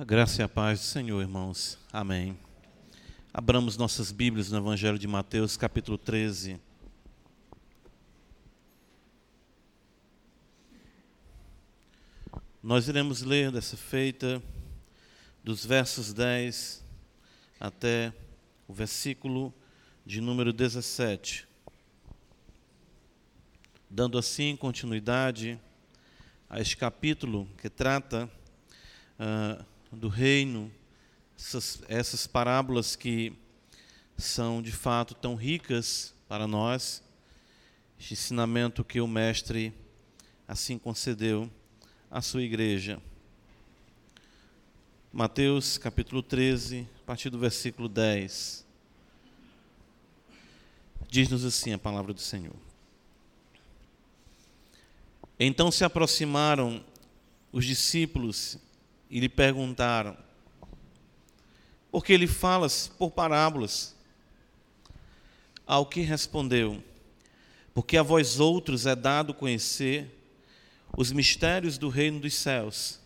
A graça e a paz do Senhor, irmãos. Amém. Abramos nossas Bíblias no Evangelho de Mateus, capítulo 13. Nós iremos ler dessa feita dos versos 10 até o versículo de número 17. Dando assim continuidade a este capítulo que trata uh, do reino, essas, essas parábolas que são de fato tão ricas para nós, este ensinamento que o Mestre assim concedeu à sua igreja. Mateus capítulo 13, a partir do versículo 10. Diz-nos assim a palavra do Senhor. Então se aproximaram os discípulos e lhe perguntaram: Por que ele falas por parábolas? Ao que respondeu: Porque a vós outros é dado conhecer os mistérios do reino dos céus,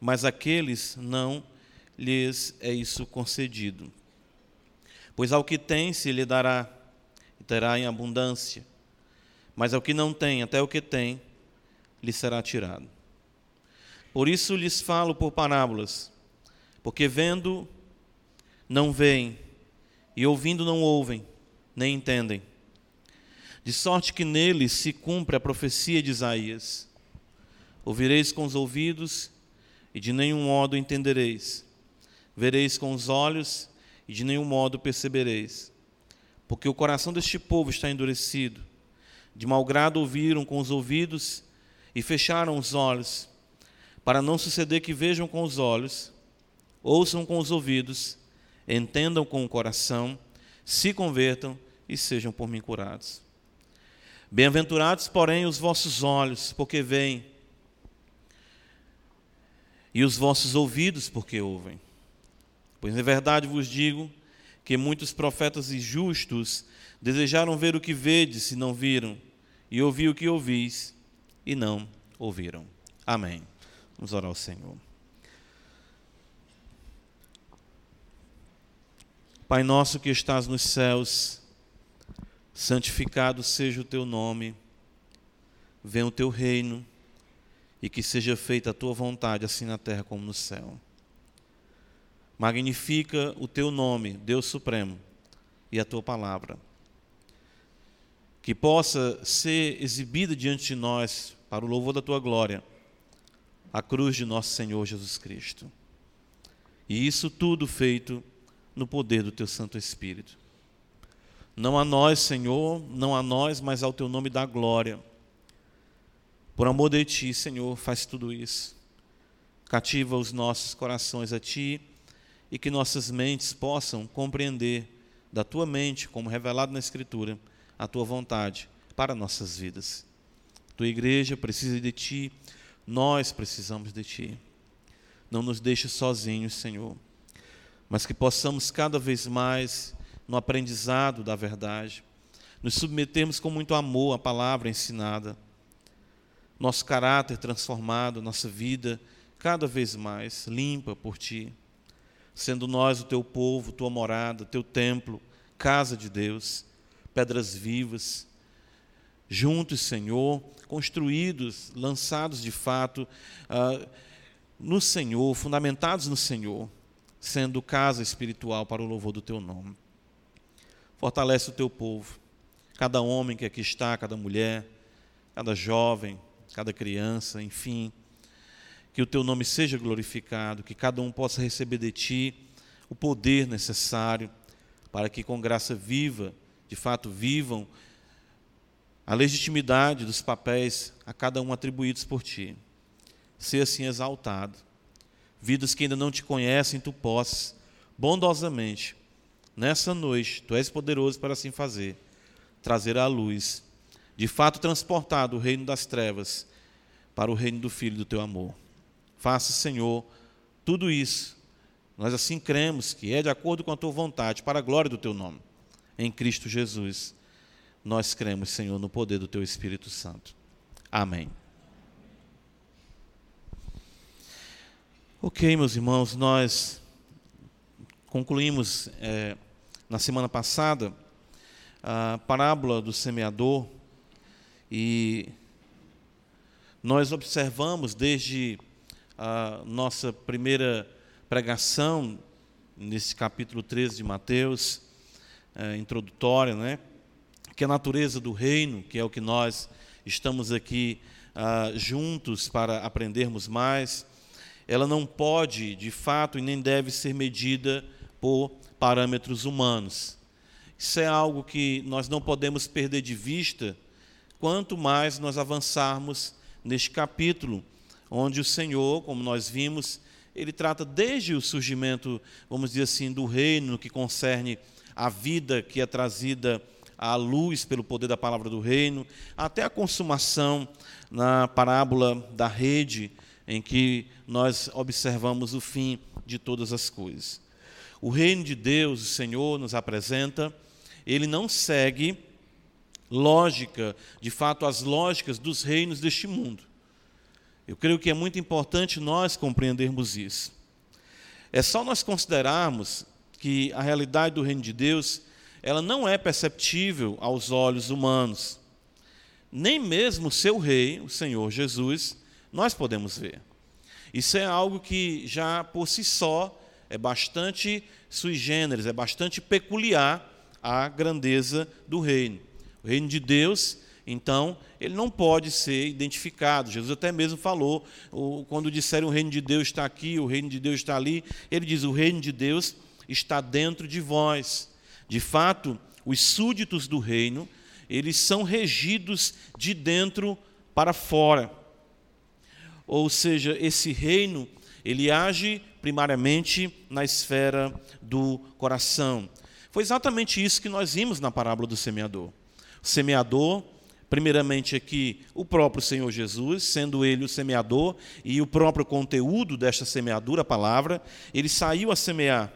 mas aqueles não lhes é isso concedido. Pois ao que tem se lhe dará, e terá em abundância, mas ao que não tem, até o que tem, lhe será tirado. Por isso lhes falo por parábolas, porque vendo não veem, e ouvindo não ouvem, nem entendem. De sorte que neles se cumpre a profecia de Isaías: Ouvireis com os ouvidos, e de nenhum modo entendereis. Vereis com os olhos, e de nenhum modo percebereis. Porque o coração deste povo está endurecido. De mau grado ouviram com os ouvidos e fecharam os olhos para não suceder que vejam com os olhos, ouçam com os ouvidos, entendam com o coração, se convertam e sejam por mim curados. Bem-aventurados, porém, os vossos olhos, porque veem, e os vossos ouvidos, porque ouvem. Pois, em verdade, vos digo que muitos profetas e justos desejaram ver o que vedes e não viram, e ouvir o que ouvis e não ouviram. Amém. Vamos orar ao Senhor. Pai nosso que estás nos céus, santificado seja o teu nome, venha o teu reino e que seja feita a tua vontade, assim na terra como no céu. Magnifica o teu nome, Deus Supremo, e a tua palavra. Que possa ser exibida diante de nós para o louvor da tua glória a cruz de nosso Senhor Jesus Cristo. E isso tudo feito no poder do teu Santo Espírito. Não a nós, Senhor, não a nós, mas ao teu nome da glória. Por amor de ti, Senhor, faz tudo isso. Cativa os nossos corações a ti e que nossas mentes possam compreender da tua mente, como revelado na Escritura, a tua vontade para nossas vidas. Tua igreja precisa de ti nós precisamos de Ti. Não nos deixe sozinhos, Senhor, mas que possamos cada vez mais, no aprendizado da verdade, nos submetermos com muito amor à palavra ensinada, nosso caráter transformado, nossa vida cada vez mais limpa por Ti, sendo nós o Teu povo, Tua morada, Teu templo, casa de Deus, pedras vivas, juntos, Senhor, construídos, lançados de fato uh, no Senhor, fundamentados no Senhor, sendo casa espiritual para o louvor do teu nome. Fortalece o teu povo, cada homem que aqui está, cada mulher, cada jovem, cada criança, enfim, que o teu nome seja glorificado, que cada um possa receber de ti o poder necessário para que com graça viva, de fato vivam a legitimidade dos papéis a cada um atribuídos por ti. Ser assim exaltado. Vidas que ainda não te conhecem, tu possas, bondosamente, nessa noite, tu és poderoso para assim fazer, trazer à luz, de fato transportar o reino das trevas para o reino do Filho do teu amor. Faça, Senhor, tudo isso. Nós assim cremos que é de acordo com a tua vontade, para a glória do teu nome, em Cristo Jesus nós cremos, Senhor, no poder do Teu Espírito Santo. Amém. Ok, meus irmãos, nós concluímos é, na semana passada a parábola do semeador e nós observamos desde a nossa primeira pregação, nesse capítulo 13 de Mateus, é, introdutória, né? Que a natureza do reino, que é o que nós estamos aqui ah, juntos para aprendermos mais, ela não pode, de fato, e nem deve ser medida por parâmetros humanos. Isso é algo que nós não podemos perder de vista, quanto mais nós avançarmos neste capítulo, onde o Senhor, como nós vimos, ele trata desde o surgimento, vamos dizer assim, do reino que concerne a vida que é trazida à luz pelo poder da palavra do reino, até a consumação na parábola da rede, em que nós observamos o fim de todas as coisas. O reino de Deus, o Senhor nos apresenta, ele não segue lógica, de fato, as lógicas dos reinos deste mundo. Eu creio que é muito importante nós compreendermos isso. É só nós considerarmos que a realidade do reino de Deus, ela não é perceptível aos olhos humanos. Nem mesmo seu rei, o Senhor Jesus, nós podemos ver. Isso é algo que já por si só é bastante sui generis, é bastante peculiar à grandeza do reino. O reino de Deus, então, ele não pode ser identificado. Jesus até mesmo falou, quando disseram o reino de Deus está aqui, o reino de Deus está ali, ele diz: o reino de Deus está dentro de vós. De fato, os súditos do reino, eles são regidos de dentro para fora. Ou seja, esse reino, ele age primariamente na esfera do coração. Foi exatamente isso que nós vimos na parábola do semeador. O semeador, primeiramente aqui, o próprio Senhor Jesus, sendo ele o semeador e o próprio conteúdo desta semeadura, a palavra, ele saiu a semear,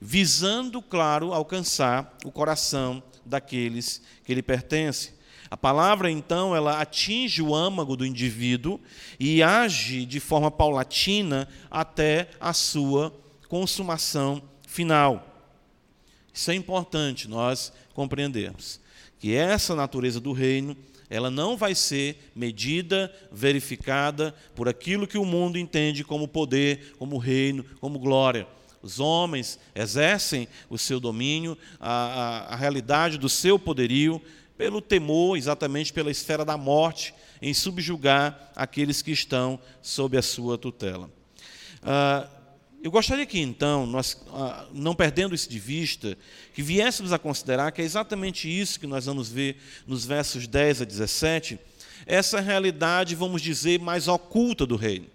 visando, claro, alcançar o coração daqueles que lhe pertencem. A palavra, então, ela atinge o âmago do indivíduo e age de forma paulatina até a sua consumação final. Isso é importante nós compreendermos. Que essa natureza do reino, ela não vai ser medida, verificada por aquilo que o mundo entende como poder, como reino, como glória. Os homens exercem o seu domínio, a, a, a realidade do seu poderio, pelo temor, exatamente pela esfera da morte, em subjugar aqueles que estão sob a sua tutela. Ah, eu gostaria que, então, nós, ah, não perdendo isso de vista, que viéssemos a considerar que é exatamente isso que nós vamos ver nos versos 10 a 17, essa realidade, vamos dizer, mais oculta do reino.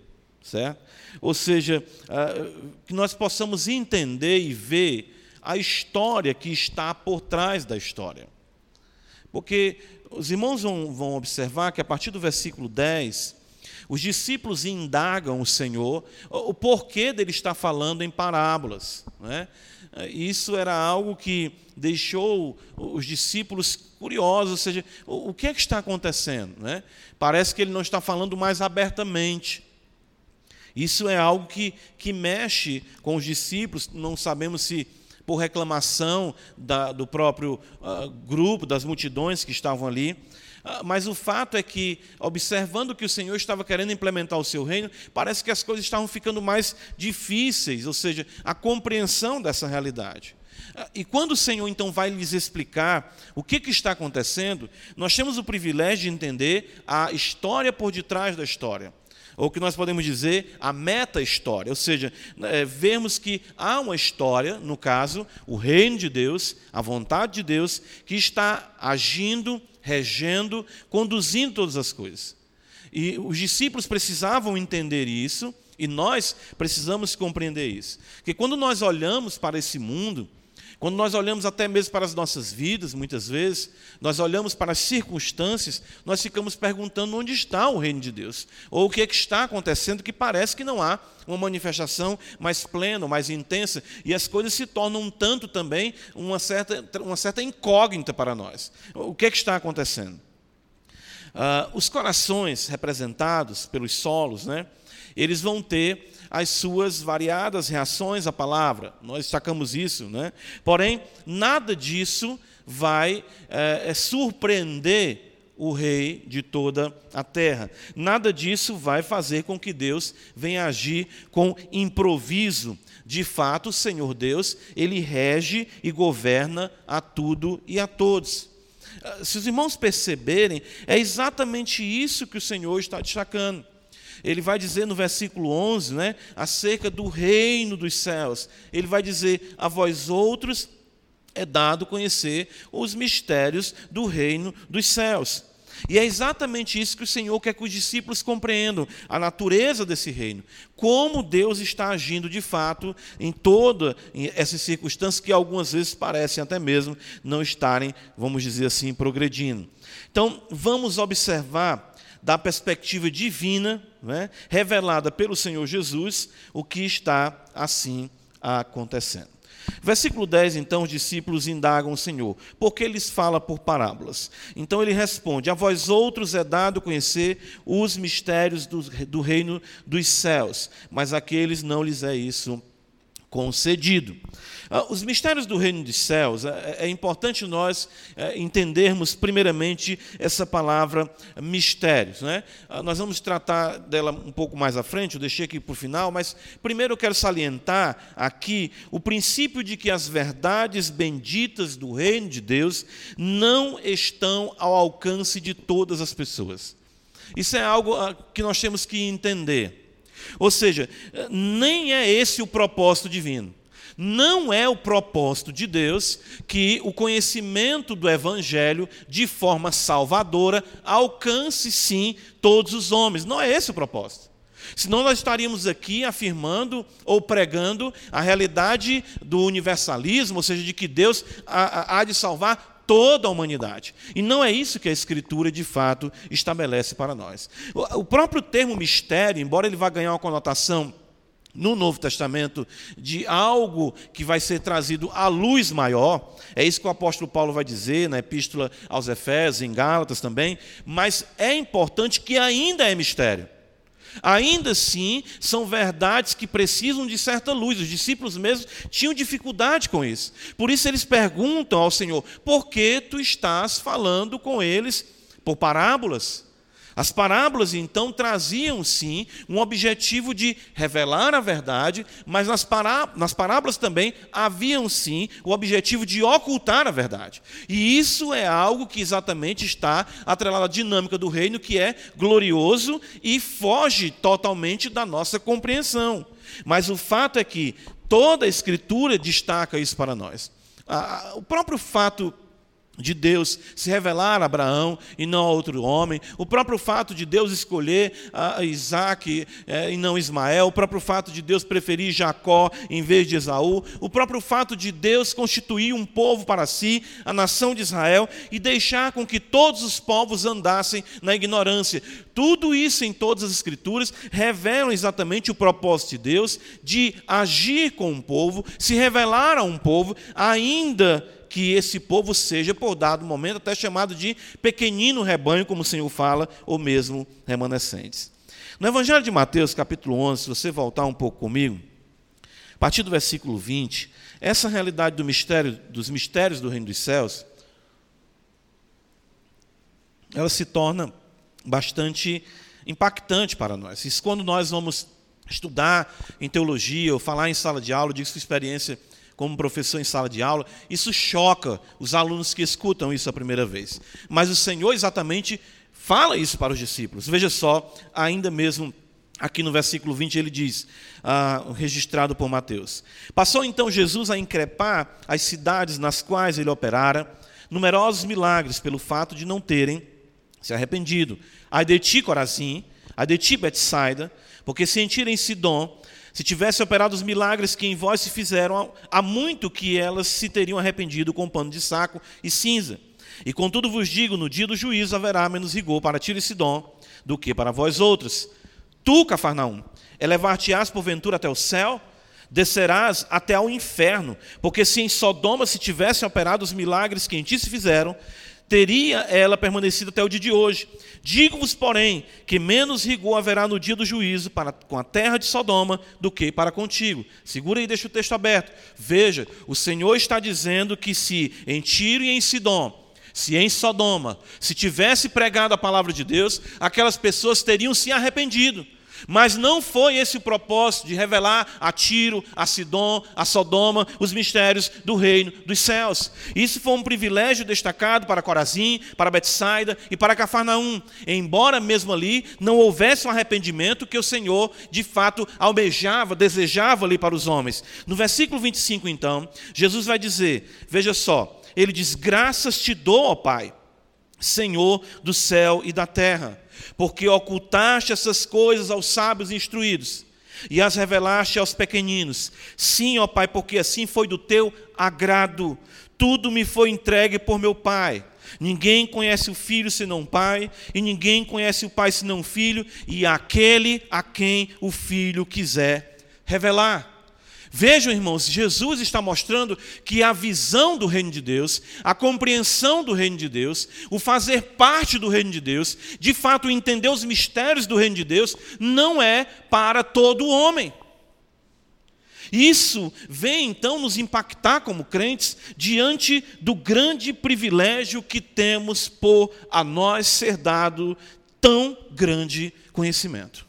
Certo? Ou seja, ah, que nós possamos entender e ver a história que está por trás da história. Porque os irmãos vão, observar que a partir do versículo 10, os discípulos indagam o Senhor o porquê dele estar falando em parábolas. Né? Isso era algo que deixou os discípulos curiosos, ou seja, o que é que está acontecendo? Né? Parece que ele não está falando mais abertamente. Isso é algo que, que mexe com os discípulos, não sabemos se por reclamação da, do próprio uh, grupo, das multidões que estavam ali. Uh, mas o fato é que, observando que o Senhor estava querendo implementar o seu reino, parece que as coisas estavam ficando mais difíceis, ou seja, a compreensão dessa realidade. Uh, e quando o Senhor então vai lhes explicar o que, que está acontecendo, nós temos o privilégio de entender a história por detrás da história ou que nós podemos dizer a meta-história, ou seja, é, vermos que há uma história, no caso, o reino de Deus, a vontade de Deus, que está agindo, regendo, conduzindo todas as coisas. E os discípulos precisavam entender isso, e nós precisamos compreender isso. Que quando nós olhamos para esse mundo, quando nós olhamos até mesmo para as nossas vidas, muitas vezes, nós olhamos para as circunstâncias, nós ficamos perguntando onde está o reino de Deus, ou o que, é que está acontecendo, que parece que não há uma manifestação mais plena, mais intensa, e as coisas se tornam um tanto também uma certa, uma certa incógnita para nós. O que, é que está acontecendo? Uh, os corações representados pelos solos, né? eles vão ter as suas variadas reações à palavra. Nós destacamos isso, né? Porém, nada disso vai é, surpreender o rei de toda a terra. Nada disso vai fazer com que Deus venha agir com improviso. De fato, o Senhor Deus, ele rege e governa a tudo e a todos. Ah, se os irmãos perceberem, é exatamente isso que o Senhor está destacando. Ele vai dizer no versículo 11, né, acerca do reino dos céus. Ele vai dizer: A vós outros é dado conhecer os mistérios do reino dos céus. E é exatamente isso que o Senhor quer que os discípulos compreendam, a natureza desse reino, como Deus está agindo de fato em toda essas circunstâncias que algumas vezes parecem até mesmo não estarem, vamos dizer assim, progredindo. Então, vamos observar da perspectiva divina, né, revelada pelo Senhor Jesus, o que está assim acontecendo. Versículo 10, então, os discípulos indagam o Senhor, porque lhes fala por parábolas. Então ele responde: A vós outros é dado conhecer os mistérios do, do reino dos céus, mas àqueles não lhes é isso concedido. Ah, os mistérios do reino dos céus, é, é importante nós é, entendermos, primeiramente, essa palavra mistérios. Né? Ah, nós vamos tratar dela um pouco mais à frente, eu deixei aqui para o final, mas primeiro eu quero salientar aqui o princípio de que as verdades benditas do reino de Deus não estão ao alcance de todas as pessoas. Isso é algo ah, que nós temos que entender. Ou seja, nem é esse o propósito divino. Não é o propósito de Deus que o conhecimento do Evangelho, de forma salvadora, alcance sim todos os homens. Não é esse o propósito. Senão nós estaríamos aqui afirmando ou pregando a realidade do universalismo, ou seja, de que Deus há de salvar toda a humanidade. E não é isso que a Escritura, de fato, estabelece para nós. O próprio termo mistério, embora ele vá ganhar uma conotação no Novo Testamento de algo que vai ser trazido à luz maior. É isso que o apóstolo Paulo vai dizer na epístola aos Efésios, em Gálatas também. Mas é importante que ainda é mistério. Ainda assim, são verdades que precisam de certa luz. Os discípulos mesmos tinham dificuldade com isso. Por isso eles perguntam ao Senhor: por que tu estás falando com eles por parábolas? As parábolas, então, traziam sim um objetivo de revelar a verdade, mas nas, pará nas parábolas também haviam sim o objetivo de ocultar a verdade. E isso é algo que exatamente está atrelado à dinâmica do reino, que é glorioso e foge totalmente da nossa compreensão. Mas o fato é que toda a Escritura destaca isso para nós. o próprio fato de Deus se revelar a Abraão e não a outro homem, o próprio fato de Deus escolher Isaac é, e não Ismael, o próprio fato de Deus preferir Jacó em vez de Esaú, o próprio fato de Deus constituir um povo para si, a nação de Israel, e deixar com que todos os povos andassem na ignorância. Tudo isso em todas as Escrituras revelam exatamente o propósito de Deus de agir com um povo, se revelar a um povo, ainda que esse povo seja, por dado momento, até chamado de pequenino rebanho, como o Senhor fala, ou mesmo remanescentes. No Evangelho de Mateus, capítulo 11, se você voltar um pouco comigo, a partir do versículo 20, essa realidade do mistério, dos mistérios do reino dos céus, ela se torna bastante impactante para nós. Isso quando nós vamos estudar em teologia ou falar em sala de aula, eu digo sua experiência como professor em sala de aula, isso choca os alunos que escutam isso a primeira vez. Mas o Senhor exatamente fala isso para os discípulos. Veja só, ainda mesmo aqui no versículo 20 ele diz, ah, registrado por Mateus: Passou então Jesus a increpar as cidades nas quais ele operara, numerosos milagres pelo fato de não terem se arrependido. Ai de ti, Corazim, ai de ti, Betsaida, porque sentirem em Sidom se tivesse operado os milagres que em vós se fizeram, há muito que elas se teriam arrependido com pano de saco e cinza. E contudo vos digo, no dia do juízo haverá menos rigor para Tiro e Sidom do que para vós outros. Tu, Cafarnaum, elevar-te-ás porventura até o céu? Descerás até ao inferno, porque se em Sodoma se tivessem operado os milagres que em ti se fizeram, teria ela permanecido até o dia de hoje. Digo-vos, porém, que menos rigor haverá no dia do juízo para com a terra de Sodoma do que para contigo. Segura aí, deixa o texto aberto. Veja, o Senhor está dizendo que se em Tiro e em Sidom se em Sodoma se tivesse pregado a palavra de Deus, aquelas pessoas teriam se arrependido. Mas não foi esse o propósito de revelar a Tiro, a Sidom, a Sodoma, os mistérios do reino dos céus. Isso foi um privilégio destacado para Corazim, para Betsaida e para Cafarnaum. Embora mesmo ali não houvesse um arrependimento que o Senhor de fato almejava, desejava ali para os homens. No versículo 25 então, Jesus vai dizer: Veja só, ele diz: Graças te dou, ó Pai, Senhor do céu e da terra porque ocultaste essas coisas aos sábios instruídos e as revelaste aos pequeninos. Sim, ó Pai, porque assim foi do teu agrado. Tudo me foi entregue por meu Pai. Ninguém conhece o filho senão o pai, e ninguém conhece o pai senão o filho, e aquele a quem o filho quiser revelar. Vejam, irmãos, Jesus está mostrando que a visão do reino de Deus, a compreensão do reino de Deus, o fazer parte do reino de Deus, de fato entender os mistérios do reino de Deus, não é para todo homem. Isso vem então nos impactar como crentes diante do grande privilégio que temos por a nós ser dado tão grande conhecimento.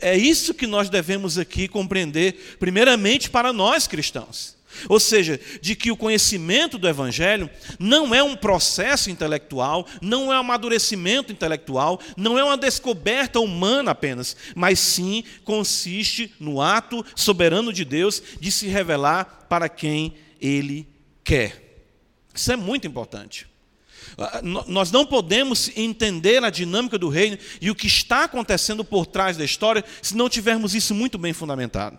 É isso que nós devemos aqui compreender, primeiramente para nós cristãos. Ou seja, de que o conhecimento do Evangelho não é um processo intelectual, não é um amadurecimento intelectual, não é uma descoberta humana apenas, mas sim consiste no ato soberano de Deus de se revelar para quem Ele quer. Isso é muito importante. Ah, nós não podemos entender a dinâmica do reino e o que está acontecendo por trás da história se não tivermos isso muito bem fundamentado.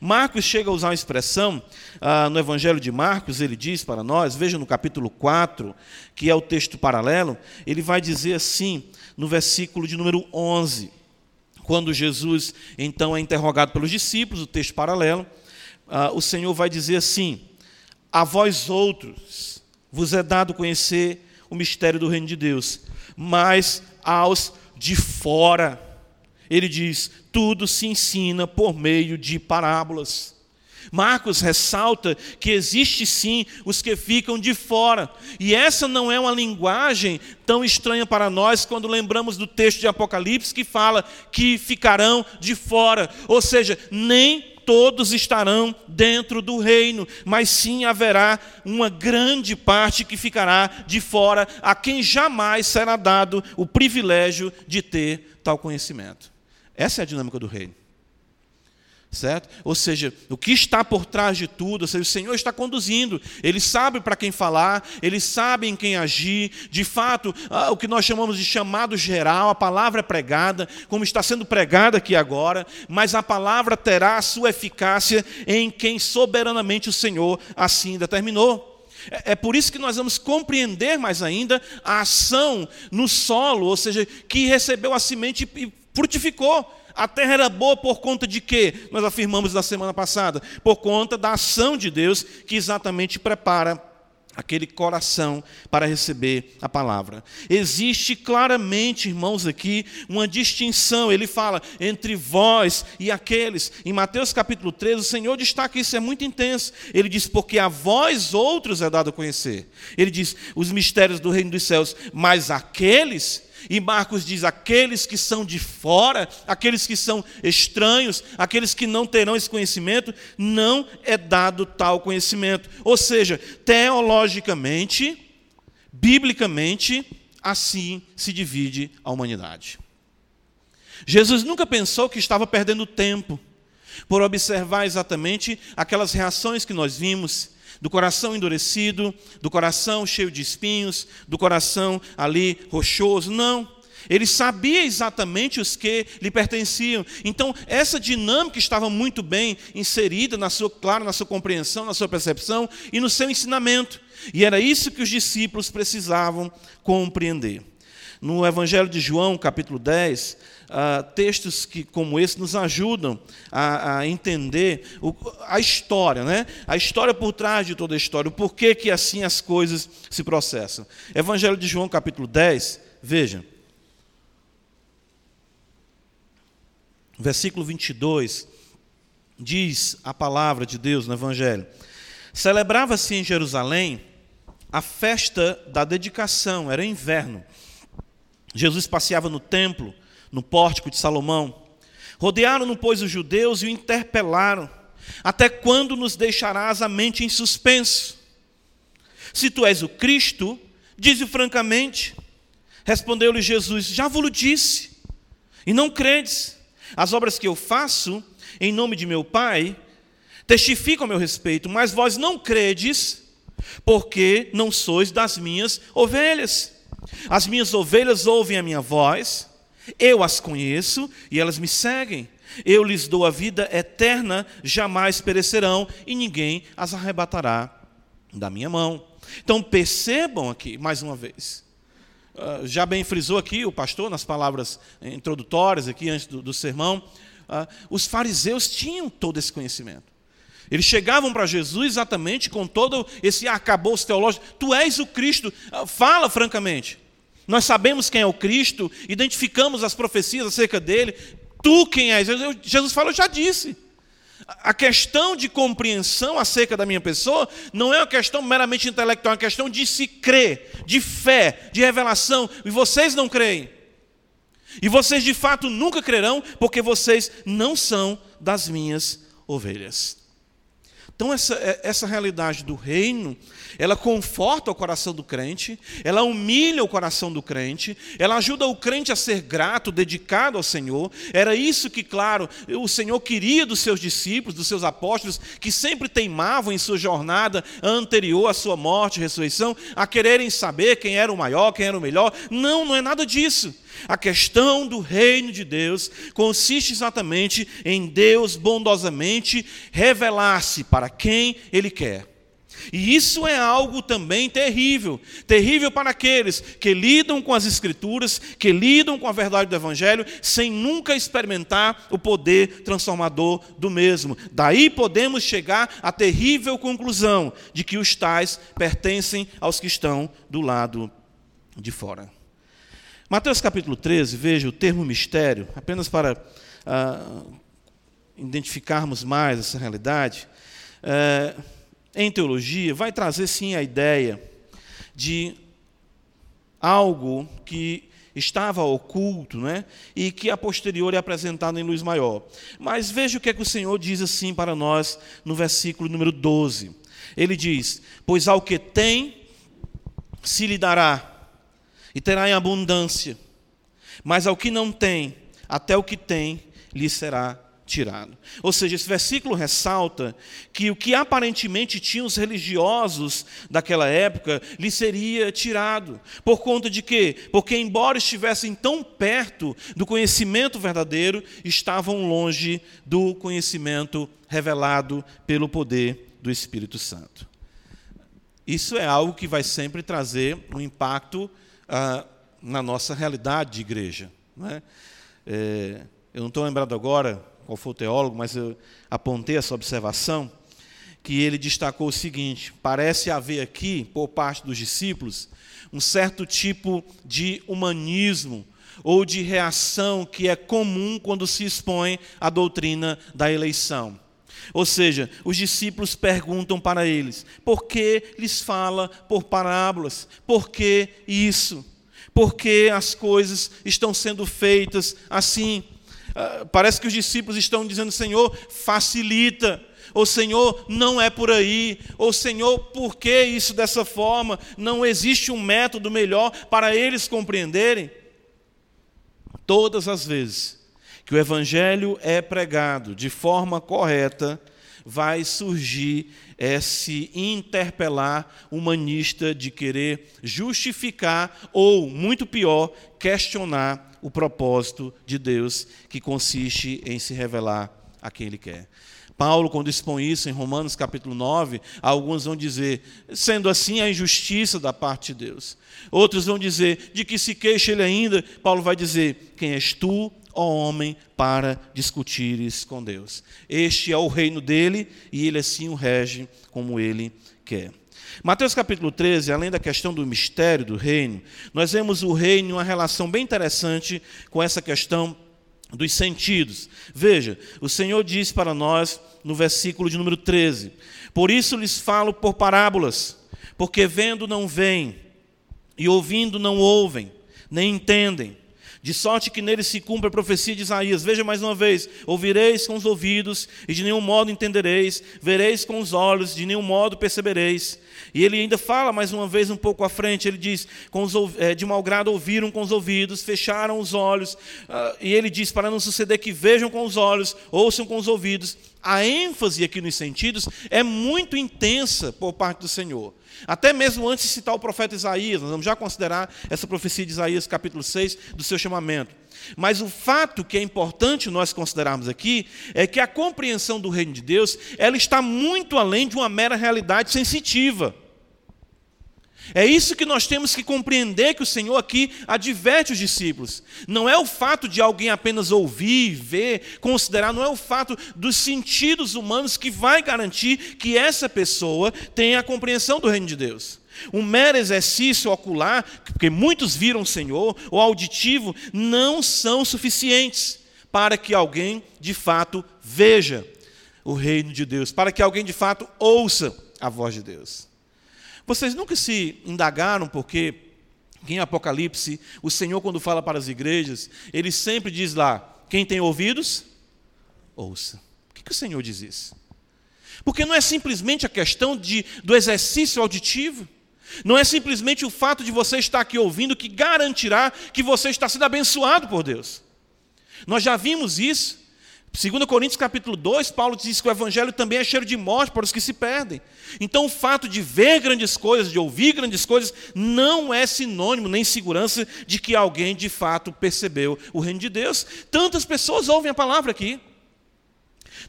Marcos chega a usar uma expressão ah, no Evangelho de Marcos, ele diz para nós, veja no capítulo 4, que é o texto paralelo, ele vai dizer assim, no versículo de número 11, quando Jesus então é interrogado pelos discípulos, o texto paralelo, ah, o Senhor vai dizer assim: A vós outros vos é dado conhecer o mistério do reino de Deus, mas aos de fora. Ele diz: tudo se ensina por meio de parábolas. Marcos ressalta que existe sim os que ficam de fora. E essa não é uma linguagem tão estranha para nós quando lembramos do texto de Apocalipse que fala que ficarão de fora. Ou seja, nem todos estarão dentro do reino, mas sim haverá uma grande parte que ficará de fora, a quem jamais será dado o privilégio de ter tal conhecimento. Essa é a dinâmica do reino certo? Ou seja, o que está por trás de tudo, ou seja, o Senhor está conduzindo, Ele sabe para quem falar, Ele sabe em quem agir, de fato, ah, o que nós chamamos de chamado geral, a palavra é pregada, como está sendo pregada aqui agora, mas a palavra terá a sua eficácia em quem soberanamente o Senhor assim determinou. É, é por isso que nós vamos compreender mais ainda a ação no solo, ou seja, que recebeu a semente e frutificou. A terra era boa por conta de quê? Nós afirmamos na semana passada. Por conta da ação de Deus que exatamente prepara aquele coração para receber a palavra. Existe claramente, irmãos, aqui uma distinção. Ele fala entre vós e aqueles. Em Mateus capítulo 13, o Senhor destaca isso, é muito intenso. Ele diz: Porque a vós outros é dado a conhecer. Ele diz: Os mistérios do reino dos céus, mas aqueles e Marcos diz: aqueles que são de fora, aqueles que são estranhos, aqueles que não terão esse conhecimento, não é dado tal conhecimento. Ou seja, teologicamente, biblicamente, assim se divide a humanidade. Jesus nunca pensou que estava perdendo tempo por observar exatamente aquelas reações que nós vimos do coração endurecido, do coração cheio de espinhos, do coração ali rochoso. Não. Ele sabia exatamente os que lhe pertenciam. Então, essa dinâmica estava muito bem inserida na sua, claro, na sua compreensão, na sua percepção e no seu ensinamento. E era isso que os discípulos precisavam compreender. no Evangelho de João, capítulo 10, uh, textos que, como esse nos ajudam a, a entender o, a história, né? a história por trás de toda a história, o porquê que assim as coisas se processam. Evangelho de João, capítulo 10, veja. Versículo 22, diz a palavra de Deus no Evangelho: Celebrava-se em Jerusalém a festa da dedicação, era inverno. Jesus passeava no templo, no pórtico de Salomão. Rodearam-no, pois, os judeus e o interpelaram: Até quando nos deixarás a mente em suspenso? Se tu és o Cristo, dize-o francamente. Respondeu-lhe Jesus: Já vos disse, e não credes. As obras que eu faço em nome de meu Pai testificam a meu respeito, mas vós não credes, porque não sois das minhas ovelhas. As minhas ovelhas ouvem a minha voz, eu as conheço e elas me seguem. Eu lhes dou a vida eterna, jamais perecerão e ninguém as arrebatará da minha mão. Então percebam aqui, mais uma vez, uh, já bem frisou aqui o pastor nas palavras introdutórias aqui antes do, do sermão, uh, os fariseus tinham todo esse conhecimento. Eles chegavam para Jesus exatamente com todo esse arcabouço teológico. Tu és o Cristo. Fala francamente. Nós sabemos quem é o Cristo, identificamos as profecias acerca dele. Tu quem és? Jesus fala, eu já disse. A questão de compreensão acerca da minha pessoa não é uma questão meramente intelectual, é uma questão de se crer, de fé, de revelação. E vocês não creem. E vocês de fato nunca crerão, porque vocês não são das minhas ovelhas. Então, essa, é, essa realidade do reino, ela conforta o coração do crente, ela humilha o coração do crente, ela ajuda o crente a ser grato, dedicado ao Senhor. Era isso que, claro, o Senhor queria dos seus discípulos, dos seus apóstolos, que sempre teimavam em sua jornada anterior à sua morte e ressurreição, a quererem saber quem era o maior, quem era o melhor. Não, não é nada disso. A questão do reino de Deus consiste exatamente em Deus bondosamente revelar-se para quem Ele quer. E isso é algo também terrível terrível para aqueles que lidam com as Escrituras, que lidam com a verdade do Evangelho, sem nunca experimentar o poder transformador do mesmo. Daí podemos chegar à terrível conclusão de que os tais pertencem aos que estão do lado de fora. Mateus capítulo 13, veja o termo mistério, apenas para ah, identificarmos mais essa realidade. É, em teologia, vai trazer sim a ideia de algo que estava oculto, né? e que a posterior é apresentado em luz maior. Mas veja o que é que o Senhor diz assim para nós no versículo número 12. Ele diz: Pois ao que tem, se lhe dará e terá em abundância. Mas ao que não tem, até o que tem lhe será tirado. Ou seja, esse versículo ressalta que o que aparentemente tinham os religiosos daquela época lhe seria tirado. Por conta de quê? Porque, embora estivessem tão perto do conhecimento verdadeiro, estavam longe do conhecimento revelado pelo poder do Espírito Santo. Isso é algo que vai sempre trazer um impacto ah, na nossa realidade de igreja. Não é? É, eu não estou lembrado agora qual foi o teólogo, mas eu apontei essa observação, que ele destacou o seguinte: parece haver aqui, por parte dos discípulos, um certo tipo de humanismo ou de reação que é comum quando se expõe à doutrina da eleição. Ou seja, os discípulos perguntam para eles: por que lhes fala por parábolas? Por que isso? Por que as coisas estão sendo feitas assim? Uh, parece que os discípulos estão dizendo: Senhor, facilita. Ou Senhor, não é por aí. Ou Senhor, por que isso dessa forma? Não existe um método melhor para eles compreenderem? Todas as vezes que o Evangelho é pregado de forma correta, vai surgir esse interpelar humanista de querer justificar ou, muito pior, questionar o propósito de Deus, que consiste em se revelar a quem Ele quer. Paulo, quando expõe isso em Romanos capítulo 9, alguns vão dizer, sendo assim a injustiça da parte de Deus. Outros vão dizer, de que se queixa ele ainda, Paulo vai dizer, quem és tu, ó homem, para discutires com Deus. Este é o reino dele e ele assim o rege como ele quer. Mateus capítulo 13, além da questão do mistério do reino, nós vemos o reino em uma relação bem interessante com essa questão dos sentidos. Veja, o Senhor diz para nós no versículo de número 13: Por isso lhes falo por parábolas, porque vendo não veem, e ouvindo não ouvem, nem entendem. De sorte que nele se cumpre a profecia de Isaías. Veja mais uma vez: ouvireis com os ouvidos, e de nenhum modo entendereis, vereis com os olhos, de nenhum modo percebereis. E ele ainda fala mais uma vez, um pouco à frente: ele diz, é, de mau grado ouviram com os ouvidos, fecharam os olhos. Uh, e ele diz: para não suceder que vejam com os olhos, ouçam com os ouvidos. A ênfase aqui nos sentidos é muito intensa por parte do Senhor. Até mesmo antes de citar o profeta Isaías, nós vamos já considerar essa profecia de Isaías, capítulo 6, do seu chamamento. Mas o fato que é importante nós considerarmos aqui é que a compreensão do reino de Deus, ela está muito além de uma mera realidade sensitiva. É isso que nós temos que compreender que o Senhor aqui adverte os discípulos. Não é o fato de alguém apenas ouvir, ver, considerar, não é o fato dos sentidos humanos que vai garantir que essa pessoa tenha a compreensão do reino de Deus. Um mero exercício ocular, porque muitos viram o Senhor, ou auditivo, não são suficientes para que alguém de fato veja o reino de Deus, para que alguém de fato ouça a voz de Deus. Vocês nunca se indagaram porque em Apocalipse, o Senhor, quando fala para as igrejas, ele sempre diz lá: quem tem ouvidos, ouça. Por que, que o Senhor diz isso? Porque não é simplesmente a questão de, do exercício auditivo, não é simplesmente o fato de você estar aqui ouvindo que garantirá que você está sendo abençoado por Deus. Nós já vimos isso 2 Coríntios capítulo 2, Paulo diz que o evangelho também é cheiro de morte para os que se perdem. Então o fato de ver grandes coisas, de ouvir grandes coisas, não é sinônimo nem segurança de que alguém de fato percebeu o reino de Deus. Tantas pessoas ouvem a palavra aqui.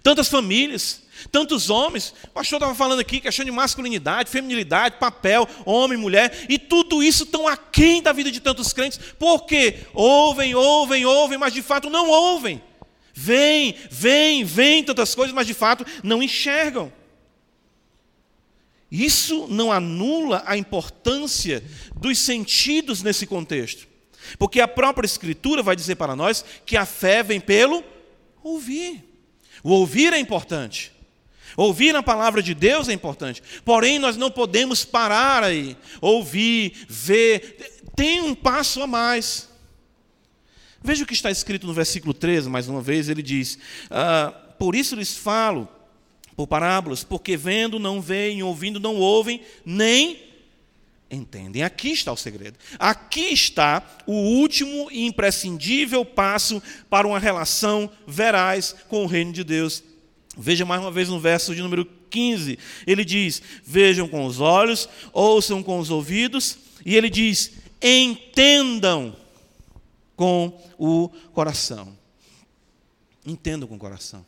Tantas famílias, tantos homens. O pastor estava falando aqui questão de masculinidade, feminilidade, papel, homem, mulher, e tudo isso tão aquém da vida de tantos crentes, porque ouvem, ouvem, ouvem, mas de fato não ouvem. Vem, vem, vem tantas coisas, mas de fato não enxergam. Isso não anula a importância dos sentidos nesse contexto. Porque a própria Escritura vai dizer para nós que a fé vem pelo ouvir. O ouvir é importante. Ouvir a palavra de Deus é importante. Porém, nós não podemos parar aí. Ouvir, ver, tem um passo a mais. Veja o que está escrito no versículo 13, mais uma vez, ele diz: ah, Por isso lhes falo por parábolas, porque vendo não veem, ouvindo não ouvem, nem entendem. Aqui está o segredo. Aqui está o último e imprescindível passo para uma relação veraz com o reino de Deus. Veja mais uma vez no verso de número 15. Ele diz: Vejam com os olhos, ouçam com os ouvidos, e ele diz: Entendam com o coração. Entenda com o coração.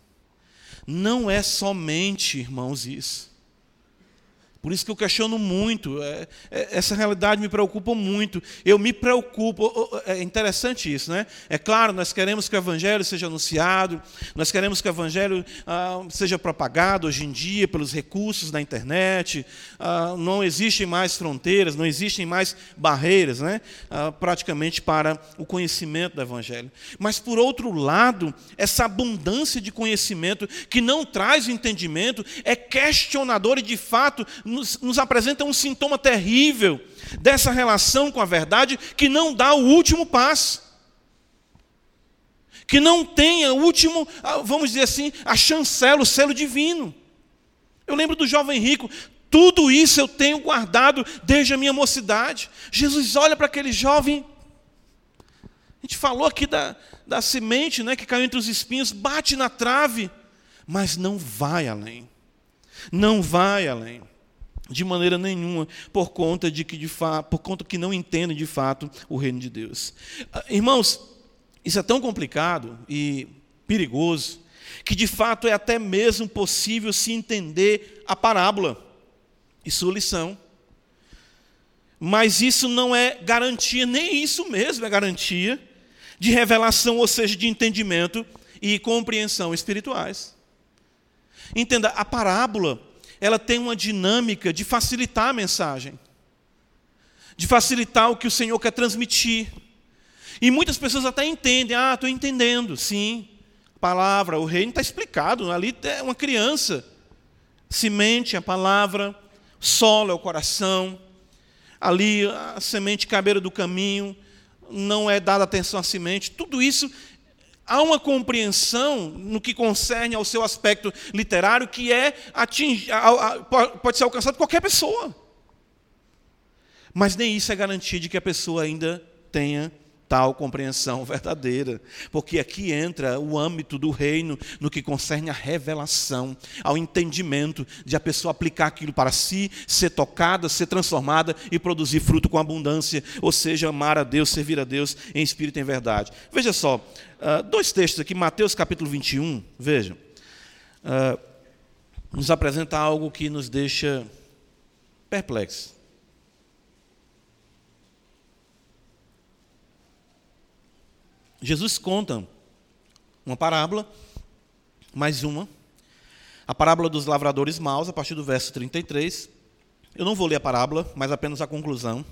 Não é somente, irmãos, isso. Por isso que eu questiono muito. É, é, essa realidade me preocupa muito. Eu me preocupo. É interessante isso, né? É claro, nós queremos que o Evangelho seja anunciado, nós queremos que o Evangelho ah, seja propagado hoje em dia pelos recursos da internet. Ah, não existem mais fronteiras, não existem mais barreiras, né? Ah, praticamente para o conhecimento do Evangelho. Mas, por outro lado, essa abundância de conhecimento que não traz entendimento é questionador e, de fato, nos, nos apresenta um sintoma terrível dessa relação com a verdade que não dá o último passo. Que não tenha o último, vamos dizer assim, a chancela, o selo divino. Eu lembro do jovem rico, tudo isso eu tenho guardado desde a minha mocidade. Jesus olha para aquele jovem. A gente falou aqui da, da semente né, que caiu entre os espinhos, bate na trave, mas não vai além. Não vai além de maneira nenhuma, por conta de que de fato, por conta que não entendem de fato o reino de Deus. Ah, irmãos, isso é tão complicado e perigoso que de fato é até mesmo possível se entender a parábola e sua lição. Mas isso não é garantia, nem isso mesmo é garantia de revelação, ou seja, de entendimento e compreensão espirituais. Entenda, a parábola, ela tem uma dinâmica de facilitar a mensagem, de facilitar o que o Senhor quer transmitir. E muitas pessoas até entendem, ah, estou entendendo, sim, palavra, o reino está explicado, ali é uma criança. Semente, a palavra, solo é o coração, ali a semente cabeira do caminho, não é dada atenção à semente, tudo isso há uma compreensão no que concerne ao seu aspecto literário que é atingir, pode ser alcançado por qualquer pessoa. Mas nem isso é garantia de que a pessoa ainda tenha tal compreensão verdadeira, porque aqui entra o âmbito do reino no que concerne a revelação, ao entendimento de a pessoa aplicar aquilo para si, ser tocada, ser transformada e produzir fruto com abundância, ou seja, amar a Deus, servir a Deus em espírito e em verdade. Veja só, uh, dois textos aqui, Mateus capítulo 21, veja, uh, nos apresenta algo que nos deixa perplexos. Jesus conta uma parábola, mais uma, a parábola dos lavradores maus, a partir do verso 33. Eu não vou ler a parábola, mas apenas a conclusão.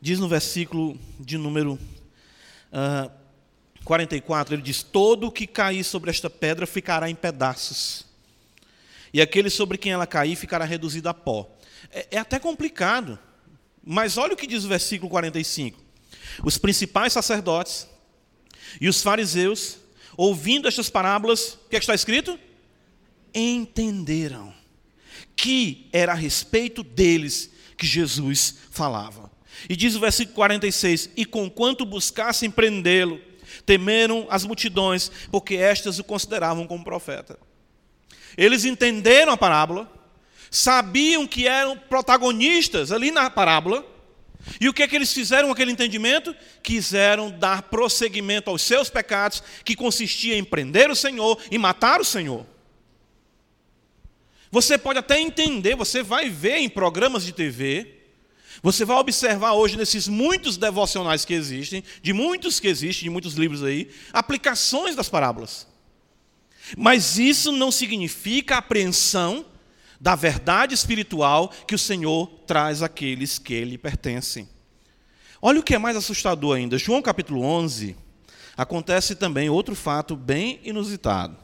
Diz no versículo de número uh, ah, 44, ele diz: Todo o que cair sobre esta pedra ficará em pedaços, e aquele sobre quem ela cair ficará reduzido a pó. É, é até complicado, mas olha o que diz o versículo 45. Os principais sacerdotes e os fariseus, ouvindo estas parábolas, o que, é que está escrito? Entenderam que era a respeito deles que Jesus falava. E diz o versículo 46: E conquanto buscassem prendê-lo, temeram as multidões, porque estas o consideravam como profeta. Eles entenderam a parábola, sabiam que eram protagonistas ali na parábola, e o que é que eles fizeram com aquele entendimento? Quiseram dar prosseguimento aos seus pecados, que consistia em prender o Senhor e matar o Senhor. Você pode até entender, você vai ver em programas de TV, você vai observar hoje nesses muitos devocionais que existem, de muitos que existem, de muitos livros aí, aplicações das parábolas. Mas isso não significa apreensão da verdade espiritual que o Senhor traz àqueles que lhe pertencem. Olha o que é mais assustador ainda. João capítulo 11, acontece também outro fato bem inusitado.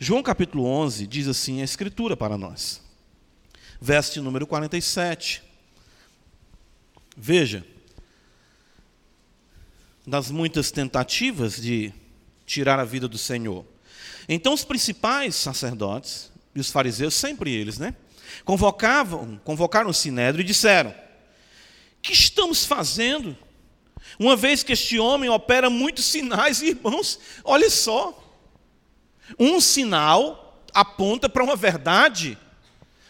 João capítulo 11 diz assim a escritura para nós. Verso número 47. Veja, das muitas tentativas de tirar a vida do Senhor. Então os principais sacerdotes e os fariseus, sempre eles, né? Convocavam, convocaram o sinédrio e disseram: "Que estamos fazendo? Uma vez que este homem opera muitos sinais, irmãos, olha só. Um sinal aponta para uma verdade.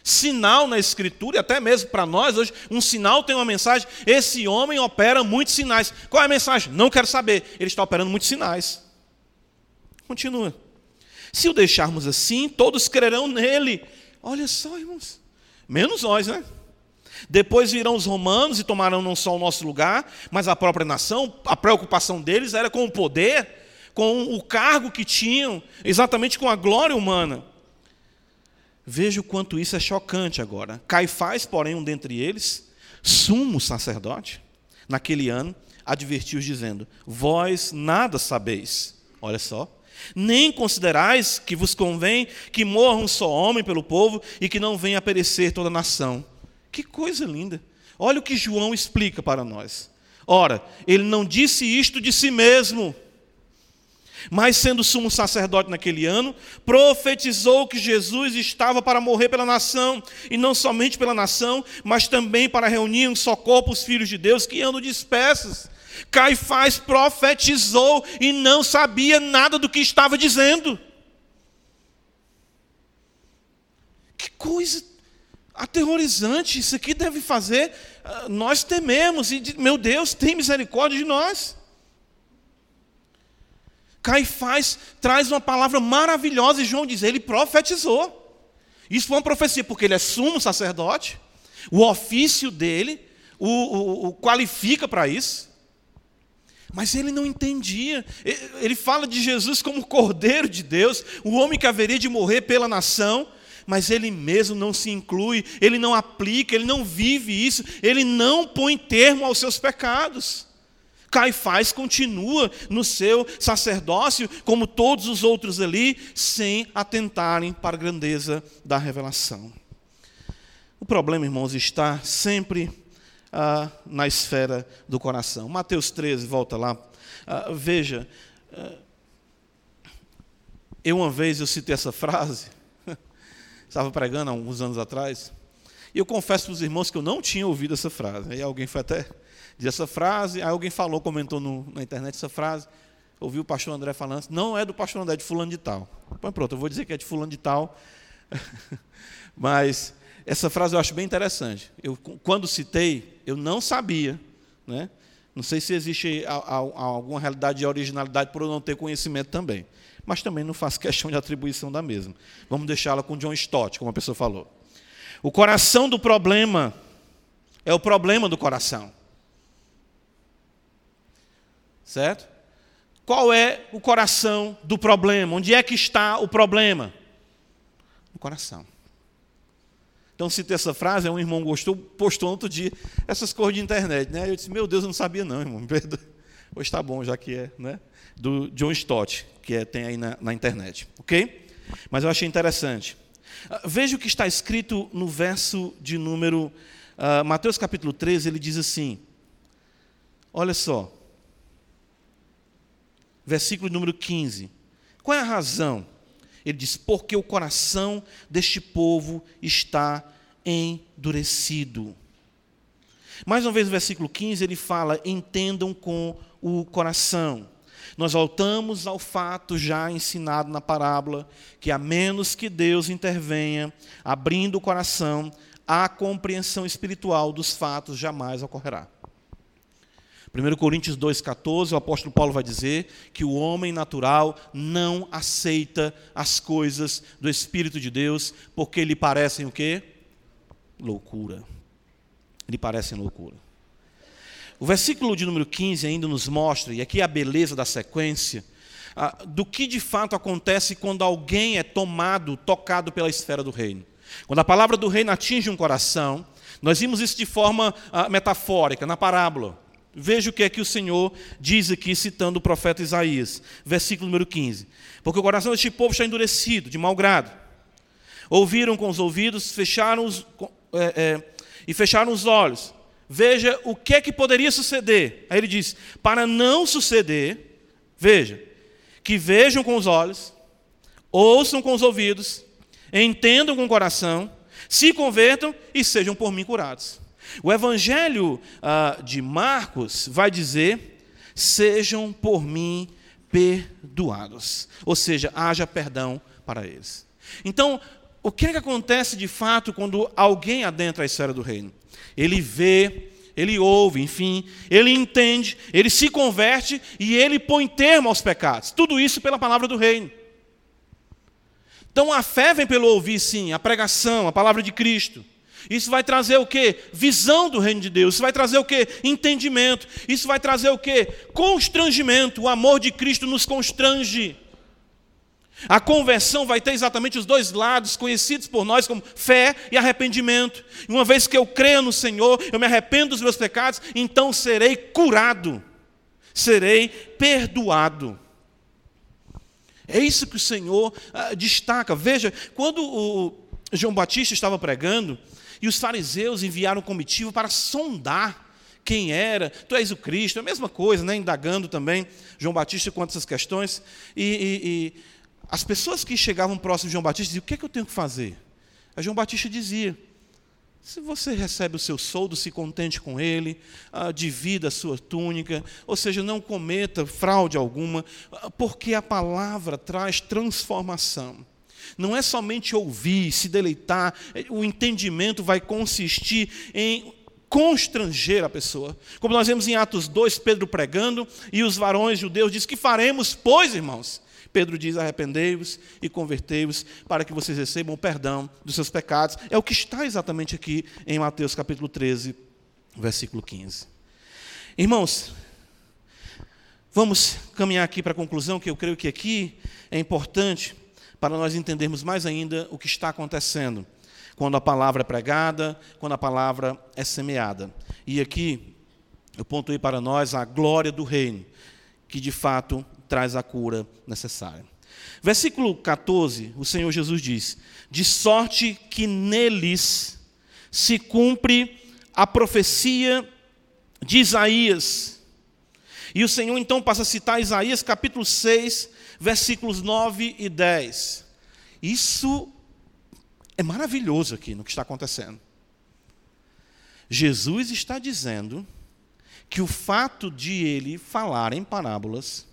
Sinal na escritura, e até mesmo para nós hoje, um sinal tem uma mensagem. Esse homem opera muitos sinais. Qual é a mensagem? Não quero saber. Ele está operando muitos sinais. Continua. Se o deixarmos assim, todos crerão nele. Olha só, irmãos. Menos nós, né? Depois virão os romanos e tomarão não só o nosso lugar, mas a própria nação. A preocupação deles era com o poder, com o cargo que tinham, exatamente com a glória humana. Veja o quanto isso é chocante agora. Caifás, porém, um dentre eles, sumo sacerdote, naquele ano, advertiu-os, dizendo: Vós nada sabeis. Olha só nem considerais que vos convém que morra um só homem pelo povo e que não venha a perecer toda a nação. Que coisa linda. Olha o que João explica para nós. Ora, ele não disse isto de si mesmo, mas sendo sumo sacerdote naquele ano, profetizou que Jesus estava para morrer pela nação, e não somente pela nação, mas também para reunir um só corpo os filhos de Deus que andam dispersos. Caifás profetizou e não sabia nada do que estava dizendo. Que coisa aterrorizante, isso aqui deve fazer ah, nós tememos e meu Deus, tem misericórdia de nós. Caifás traz uma palavra maravilhosa e João diz: ele profetizou. Isso foi uma profecia, porque ele é sumo sacerdote, o ofício dele o, o, o qualifica para isso. Mas ele não entendia. Ele fala de Jesus como Cordeiro de Deus, o homem que haveria de morrer pela nação, mas ele mesmo não se inclui, ele não aplica, ele não vive isso, ele não põe termo aos seus pecados. Caifás continua no seu sacerdócio, como todos os outros ali, sem atentarem para a grandeza da revelação. O problema, irmãos, está sempre ah, na esfera do coração. Mateus 13, volta lá. Ah, veja, eu uma vez eu citei essa frase, estava pregando há alguns anos atrás, e eu confesso para os irmãos que eu não tinha ouvido essa frase. Aí alguém foi até dizer essa frase, aí alguém falou, comentou no, na internet essa frase, ouviu o pastor André falando, não é do pastor André, é de fulano de tal. Pronto, eu vou dizer que é de fulano de tal, mas essa frase eu acho bem interessante. Eu, quando citei, eu não sabia, né? Não sei se existe alguma realidade de originalidade por eu não ter conhecimento também. Mas também não faço questão de atribuição da mesma. Vamos deixá-la com John Stott, como a pessoa falou. O coração do problema é o problema do coração. Certo? Qual é o coração do problema? Onde é que está o problema? No coração. Então, citei essa frase, um irmão gostou, postou outro dia, essas cores de internet, né? Eu disse, meu Deus, eu não sabia não, irmão, me. Hoje está bom, já que é, né? Do John Stott, que é, tem aí na, na internet, ok? Mas eu achei interessante. Ah, veja o que está escrito no verso de número, uh, Mateus capítulo 13, ele diz assim, olha só, versículo número 15, qual é a razão? Ele diz: Porque o coração deste povo está endurecido. Mais uma vez, no versículo 15, ele fala: Entendam com o coração. Nós voltamos ao fato já ensinado na parábola, que a menos que Deus intervenha, abrindo o coração, a compreensão espiritual dos fatos jamais ocorrerá. 1 Coríntios 2,14, o apóstolo Paulo vai dizer que o homem natural não aceita as coisas do Espírito de Deus, porque lhe parecem o quê? Loucura. Lhe parecem loucura. O versículo de número 15 ainda nos mostra, e aqui é a beleza da sequência, do que de fato acontece quando alguém é tomado, tocado pela esfera do reino. Quando a palavra do reino atinge um coração, nós vimos isso de forma metafórica, na parábola. Veja o que é que o Senhor diz aqui, citando o profeta Isaías, versículo número 15. Porque o coração deste povo está endurecido, de mau grado. Ouviram com os ouvidos, fecharam os, é, é, e fecharam os olhos. Veja o que é que poderia suceder. Aí ele diz: para não suceder, veja, que vejam com os olhos, ouçam com os ouvidos, entendam com o coração, se convertam e sejam por mim curados. O Evangelho ah, de Marcos vai dizer: sejam por mim perdoados. Ou seja, haja perdão para eles. Então, o que, é que acontece de fato quando alguém adentra a esfera do reino? Ele vê, ele ouve, enfim, ele entende, ele se converte e ele põe termo aos pecados. Tudo isso pela palavra do reino. Então a fé vem pelo ouvir, sim, a pregação, a palavra de Cristo. Isso vai trazer o que? Visão do reino de Deus. Isso vai trazer o que? Entendimento. Isso vai trazer o que? Constrangimento. O amor de Cristo nos constrange. A conversão vai ter exatamente os dois lados, conhecidos por nós como fé e arrependimento. E uma vez que eu creio no Senhor, eu me arrependo dos meus pecados, então serei curado, serei perdoado. É isso que o Senhor ah, destaca. Veja, quando o João Batista estava pregando, e os fariseus enviaram comitiva para sondar quem era, tu és o Cristo, a mesma coisa, né? indagando também João Batista quanto essas questões. E, e, e, as pessoas que chegavam próximo de João Batista diziam: O que é que eu tenho que fazer? Aí João Batista dizia: Se você recebe o seu soldo, se contente com ele, ah, divida a sua túnica, ou seja, não cometa fraude alguma, ah, porque a palavra traz transformação. Não é somente ouvir, se deleitar, o entendimento vai consistir em constranger a pessoa. Como nós vemos em Atos 2, Pedro pregando, e os varões judeus dizem: Que faremos, pois, irmãos? Pedro diz: Arrependei-vos e convertei-vos, para que vocês recebam o perdão dos seus pecados. É o que está exatamente aqui em Mateus capítulo 13, versículo 15. Irmãos, vamos caminhar aqui para a conclusão, que eu creio que aqui é importante para nós entendermos mais ainda o que está acontecendo quando a palavra é pregada, quando a palavra é semeada. E aqui eu pontuei para nós a glória do reino, que de fato traz a cura necessária. Versículo 14, o Senhor Jesus diz: De sorte que neles se cumpre a profecia de Isaías. E o Senhor então passa a citar Isaías capítulo 6, versículos 9 e 10. Isso é maravilhoso aqui no que está acontecendo. Jesus está dizendo que o fato de ele falar em parábolas,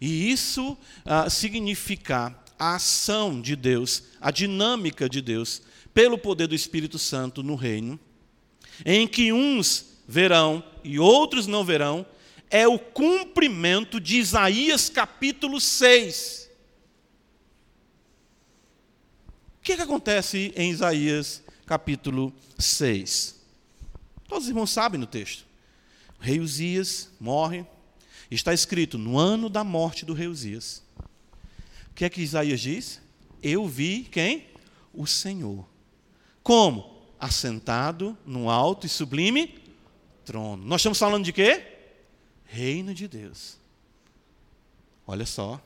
e isso ah, significar a ação de Deus, a dinâmica de Deus, pelo poder do Espírito Santo no reino, em que uns verão e outros não verão, é o cumprimento de Isaías capítulo 6. que, que acontece em Isaías capítulo 6? Todos os irmãos sabem no texto. O rei Uzias morre. Está escrito no ano da morte do rei Uzias. O que é que Isaías diz? Eu vi quem? O Senhor. Como? Assentado num alto e sublime trono. Nós estamos falando de quê? Reino de Deus. Olha só.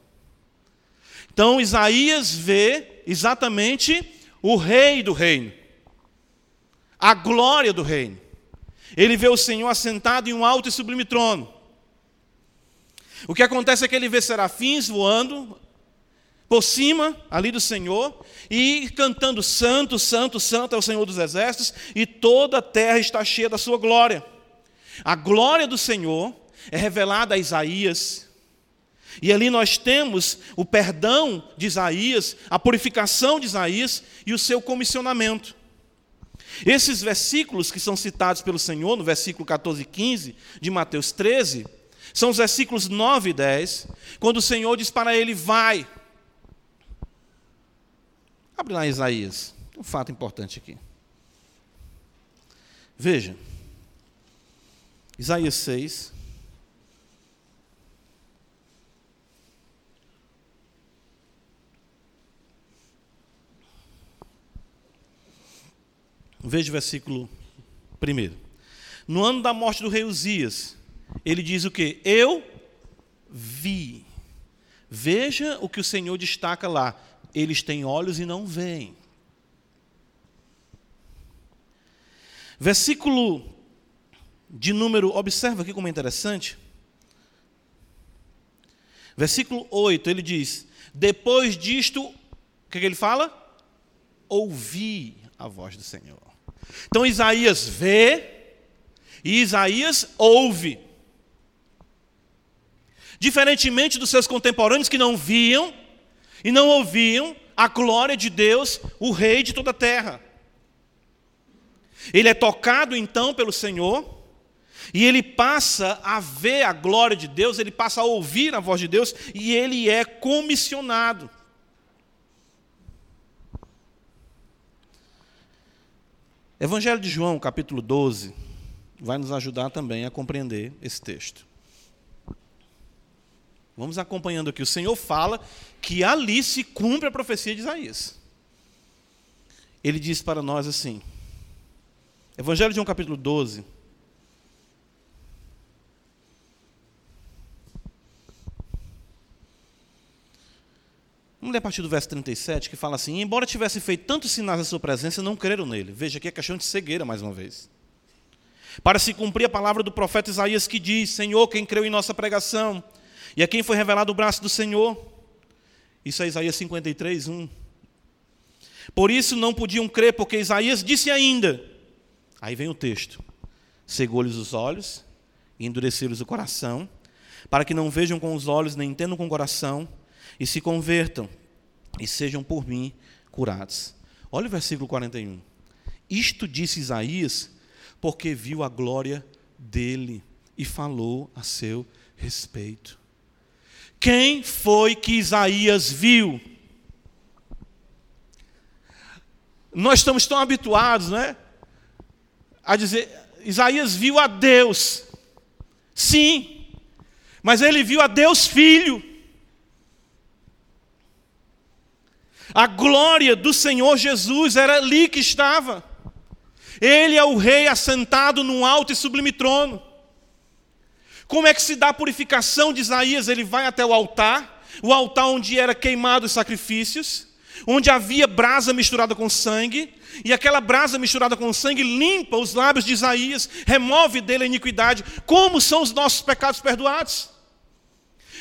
Então Isaías vê exatamente o rei do reino, a glória do reino. Ele vê o Senhor assentado em um alto e sublime trono. O que acontece é que ele vê serafins voando por cima ali do Senhor e cantando: Santo, Santo, Santo é o Senhor dos Exércitos, e toda a terra está cheia da sua glória. A glória do Senhor é revelada a Isaías, e ali nós temos o perdão de Isaías, a purificação de Isaías e o seu comissionamento. Esses versículos que são citados pelo Senhor, no versículo 14 e 15 de Mateus 13, são os versículos 9 e 10, quando o Senhor diz para ele: Vai. Abre lá Isaías, um fato importante aqui. Veja, Isaías 6, Veja o versículo 1. No ano da morte do rei Uzias, ele diz o que? Eu vi. Veja o que o Senhor destaca lá. Eles têm olhos e não veem. Versículo de número, observa aqui como é interessante. Versículo 8, ele diz: Depois disto, o que, é que ele fala? Ouvi a voz do Senhor. Então Isaías vê e Isaías ouve. Diferentemente dos seus contemporâneos que não viam e não ouviam a glória de Deus, o Rei de toda a terra. Ele é tocado então pelo Senhor e ele passa a ver a glória de Deus, ele passa a ouvir a voz de Deus e ele é comissionado. Evangelho de João, capítulo 12, vai nos ajudar também a compreender esse texto. Vamos acompanhando aqui. O Senhor fala que ali se cumpre a profecia de Isaías. Ele diz para nós assim, Evangelho de João, capítulo 12, Vamos ler a partir do verso 37, que fala assim: Embora tivesse feito tantos sinais na sua presença, não creram nele. Veja aqui a questão de cegueira, mais uma vez. Para se cumprir a palavra do profeta Isaías, que diz: Senhor, quem creu em nossa pregação, e a quem foi revelado o braço do Senhor. Isso é Isaías 53, 1. Por isso não podiam crer, porque Isaías disse ainda. Aí vem o texto: Cegou-lhes os olhos, e endureceram-lhes o coração, para que não vejam com os olhos, nem entendam com o coração e se convertam e sejam por mim curados. Olha o versículo 41. Isto disse Isaías porque viu a glória dele e falou a seu respeito. Quem foi que Isaías viu? Nós estamos tão habituados, né? A dizer, Isaías viu a Deus. Sim, mas ele viu a Deus Filho. A glória do Senhor Jesus era ali que estava. Ele é o rei assentado num alto e sublime trono. Como é que se dá a purificação de Isaías? Ele vai até o altar, o altar onde era queimado os sacrifícios, onde havia brasa misturada com sangue, e aquela brasa misturada com sangue limpa os lábios de Isaías, remove dele a iniquidade. Como são os nossos pecados perdoados?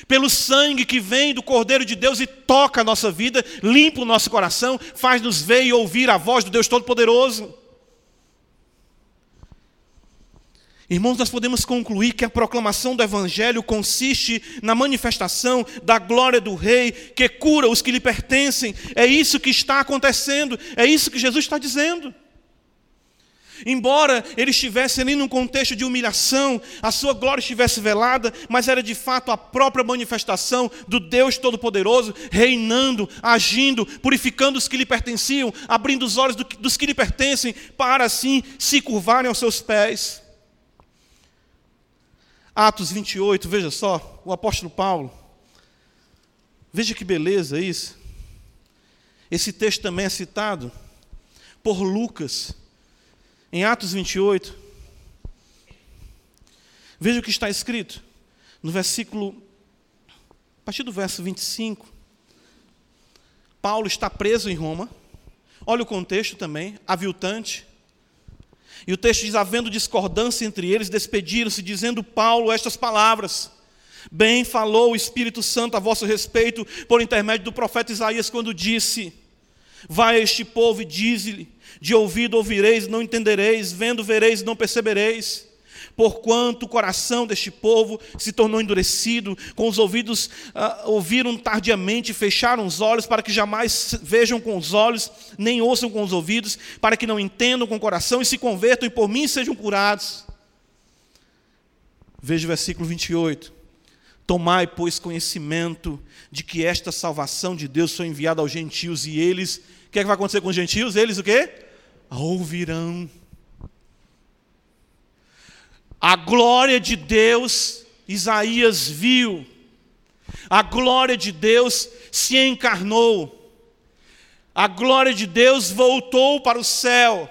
Pelo sangue que vem do Cordeiro de Deus e toca a nossa vida, limpa o nosso coração, faz-nos ver e ouvir a voz do Deus Todo-Poderoso. Irmãos, nós podemos concluir que a proclamação do Evangelho consiste na manifestação da glória do Rei, que cura os que lhe pertencem. É isso que está acontecendo, é isso que Jesus está dizendo. Embora ele estivesse ali num contexto de humilhação, a sua glória estivesse velada, mas era de fato a própria manifestação do Deus Todo-Poderoso, reinando, agindo, purificando os que lhe pertenciam, abrindo os olhos dos que lhe pertencem, para assim se curvarem aos seus pés. Atos 28, veja só, o apóstolo Paulo. Veja que beleza isso. Esse texto também é citado por Lucas, em Atos 28. Veja o que está escrito no versículo, a partir do verso 25. Paulo está preso em Roma. Olha o contexto também, aviltante. E o texto diz: havendo discordância entre eles, despediram-se, dizendo Paulo estas palavras. Bem falou o Espírito Santo a vosso respeito, por intermédio do profeta Isaías, quando disse: Vai a este povo e dize-lhe: De ouvido ouvireis, não entendereis, vendo vereis, não percebereis porquanto o coração deste povo se tornou endurecido, com os ouvidos uh, ouviram tardiamente, fecharam os olhos, para que jamais vejam com os olhos, nem ouçam com os ouvidos, para que não entendam com o coração e se convertam e por mim sejam curados. Veja o versículo 28. Tomai, pois, conhecimento de que esta salvação de Deus foi enviada aos gentios e eles, o que, é que vai acontecer com os gentios? Eles o quê? Ouvirão a glória de Deus, Isaías viu. A glória de Deus se encarnou. A glória de Deus voltou para o céu.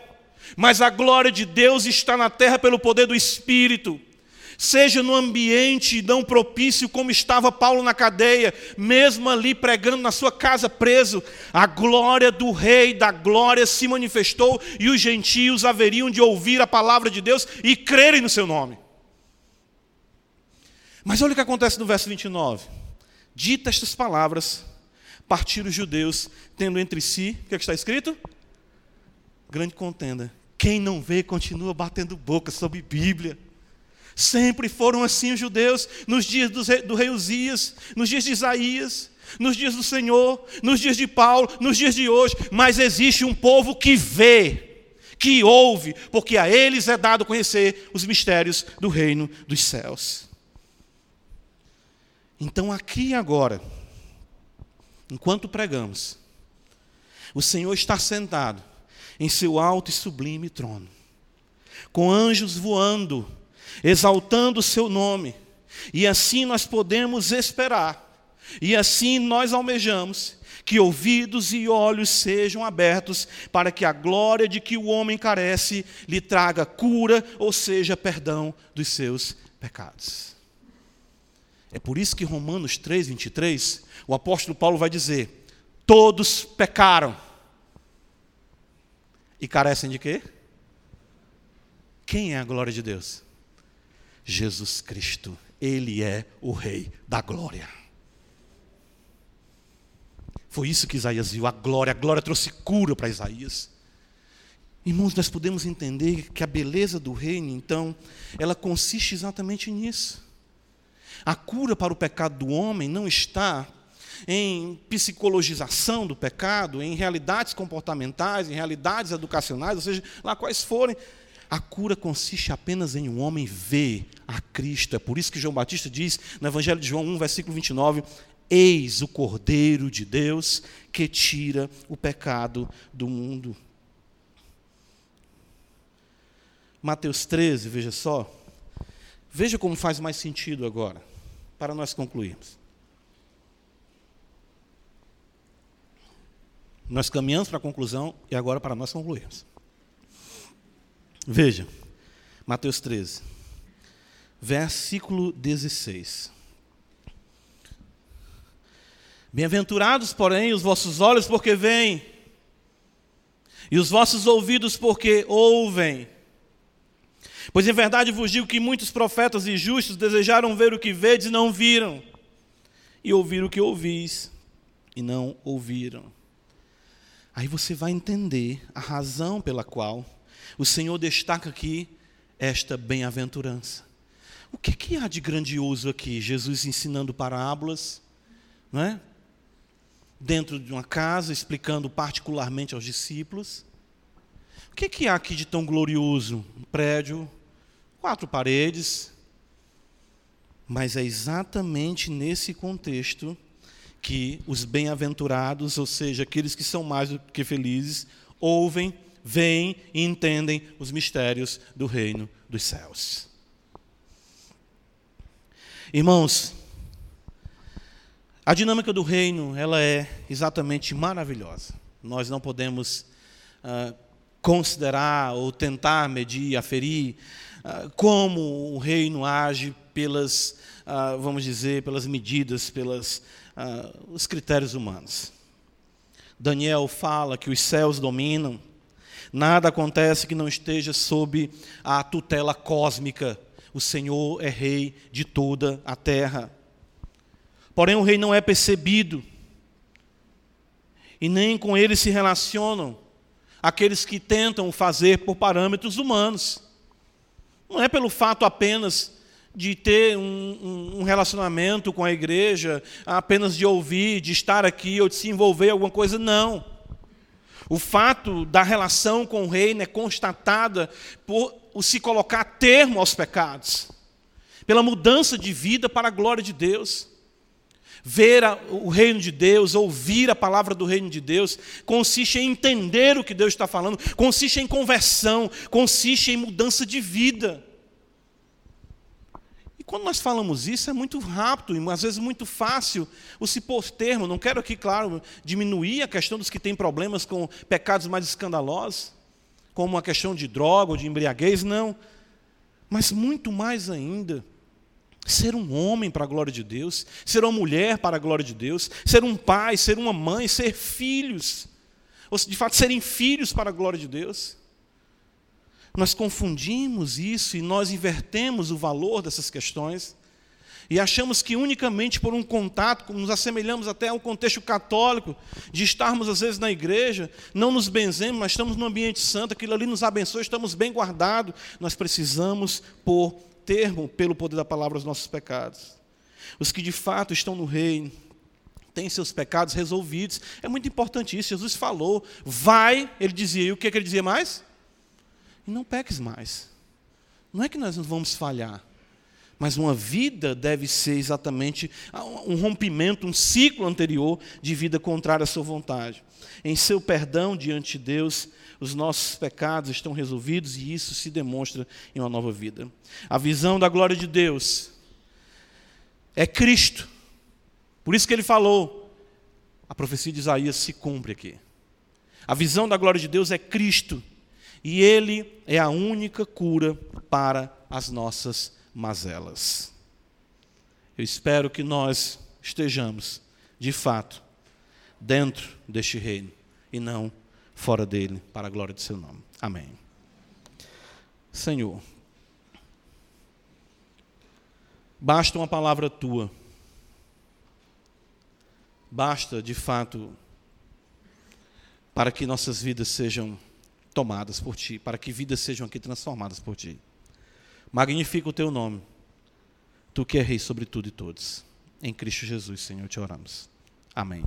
Mas a glória de Deus está na terra pelo poder do Espírito seja no ambiente não propício, como estava Paulo na cadeia, mesmo ali pregando na sua casa preso, a glória do Rei da glória se manifestou e os gentios haveriam de ouvir a palavra de Deus e crerem no seu nome. Mas olha o que acontece no verso 29. Dita estas palavras, partiram os judeus, tendo entre si, o que, é que está escrito? Grande contenda. Quem não vê continua batendo boca sobre Bíblia. Sempre foram assim os judeus, nos dias do rei Uzias, nos dias de Isaías, nos dias do Senhor, nos dias de Paulo, nos dias de hoje. Mas existe um povo que vê, que ouve, porque a eles é dado conhecer os mistérios do reino dos céus. Então, aqui e agora, enquanto pregamos, o Senhor está sentado em seu alto e sublime trono, com anjos voando exaltando o seu nome. E assim nós podemos esperar, e assim nós almejamos que ouvidos e olhos sejam abertos para que a glória de que o homem carece lhe traga cura, ou seja, perdão dos seus pecados. É por isso que Romanos 3, 23, o apóstolo Paulo vai dizer: todos pecaram e carecem de quê? Quem é a glória de Deus? Jesus Cristo. Ele é o Rei da glória. Foi isso que Isaías viu, a glória. A glória trouxe cura para Isaías. Irmãos, nós podemos entender que a beleza do reino, então, ela consiste exatamente nisso. A cura para o pecado do homem não está em psicologização do pecado, em realidades comportamentais, em realidades educacionais, ou seja, lá quais forem. A cura consiste apenas em um homem ver a Cristo. É por isso que João Batista diz no Evangelho de João 1, versículo 29, Eis o Cordeiro de Deus que tira o pecado do mundo. Mateus 13, veja só. Veja como faz mais sentido agora, para nós concluirmos. Nós caminhamos para a conclusão e agora para nós concluirmos. Veja, Mateus 13, versículo 16. Bem-aventurados, porém, os vossos olhos, porque veem, e os vossos ouvidos, porque ouvem. Pois em verdade vos digo que muitos profetas e justos desejaram ver o que vedes e não viram, e ouvir o que ouvis e não ouviram. Aí você vai entender a razão pela qual o Senhor destaca aqui esta bem-aventurança. O que, que há de grandioso aqui? Jesus ensinando parábolas, não é? dentro de uma casa, explicando particularmente aos discípulos. O que, que há aqui de tão glorioso? Um prédio, quatro paredes. Mas é exatamente nesse contexto que os bem-aventurados, ou seja, aqueles que são mais do que felizes, ouvem, veem e entendem os mistérios do reino dos céus. Irmãos, a dinâmica do reino, ela é exatamente maravilhosa. Nós não podemos uh, considerar ou tentar medir, aferir uh, como o reino age pelas, uh, vamos dizer, pelas medidas, pelos os critérios humanos. Daniel fala que os céus dominam, nada acontece que não esteja sob a tutela cósmica. O Senhor é rei de toda a terra. Porém, o rei não é percebido. E nem com ele se relacionam aqueles que tentam fazer por parâmetros humanos. Não é pelo fato apenas de ter um, um, relacionamento com a igreja, apenas de ouvir, de estar aqui ou de se envolver em alguma coisa, não. O fato da relação com o reino é constatada por se colocar termo aos pecados, pela mudança de vida para a glória de Deus. Ver o reino de Deus, ouvir a palavra do reino de Deus, consiste em entender o que Deus está falando, consiste em conversão, consiste em mudança de vida. Quando nós falamos isso, é muito rápido e às vezes muito fácil o se pôr termo. Não quero aqui, claro, diminuir a questão dos que têm problemas com pecados mais escandalosos, como a questão de droga ou de embriaguez, não. Mas muito mais ainda Ser um homem para a glória de Deus, ser uma mulher para a glória de Deus, ser um pai, ser uma mãe, ser filhos, ou de fato serem filhos para a glória de Deus. Nós confundimos isso e nós invertemos o valor dessas questões e achamos que unicamente por um contato, nos assemelhamos até ao contexto católico, de estarmos às vezes na igreja, não nos benzemos, mas estamos no ambiente santo, aquilo ali nos abençoa, estamos bem guardados. Nós precisamos pôr termo pelo poder da palavra aos nossos pecados. Os que de fato estão no reino têm seus pecados resolvidos. É muito importante isso. Jesus falou, vai, ele dizia, e o que, é que ele dizia mais? E não peques mais. Não é que nós não vamos falhar, mas uma vida deve ser exatamente um rompimento, um ciclo anterior de vida contrária à sua vontade. Em seu perdão diante de Deus, os nossos pecados estão resolvidos e isso se demonstra em uma nova vida. A visão da glória de Deus é Cristo. Por isso que ele falou, a profecia de Isaías se cumpre aqui. A visão da glória de Deus é Cristo. E Ele é a única cura para as nossas mazelas. Eu espero que nós estejamos, de fato, dentro deste reino e não fora dele, para a glória do seu nome. Amém. Senhor, basta uma palavra tua, basta de fato para que nossas vidas sejam tomadas por ti, para que vidas sejam aqui transformadas por ti. Magnifica o teu nome, tu que é rei sobre tudo e todos. Em Cristo Jesus, Senhor, te oramos. Amém.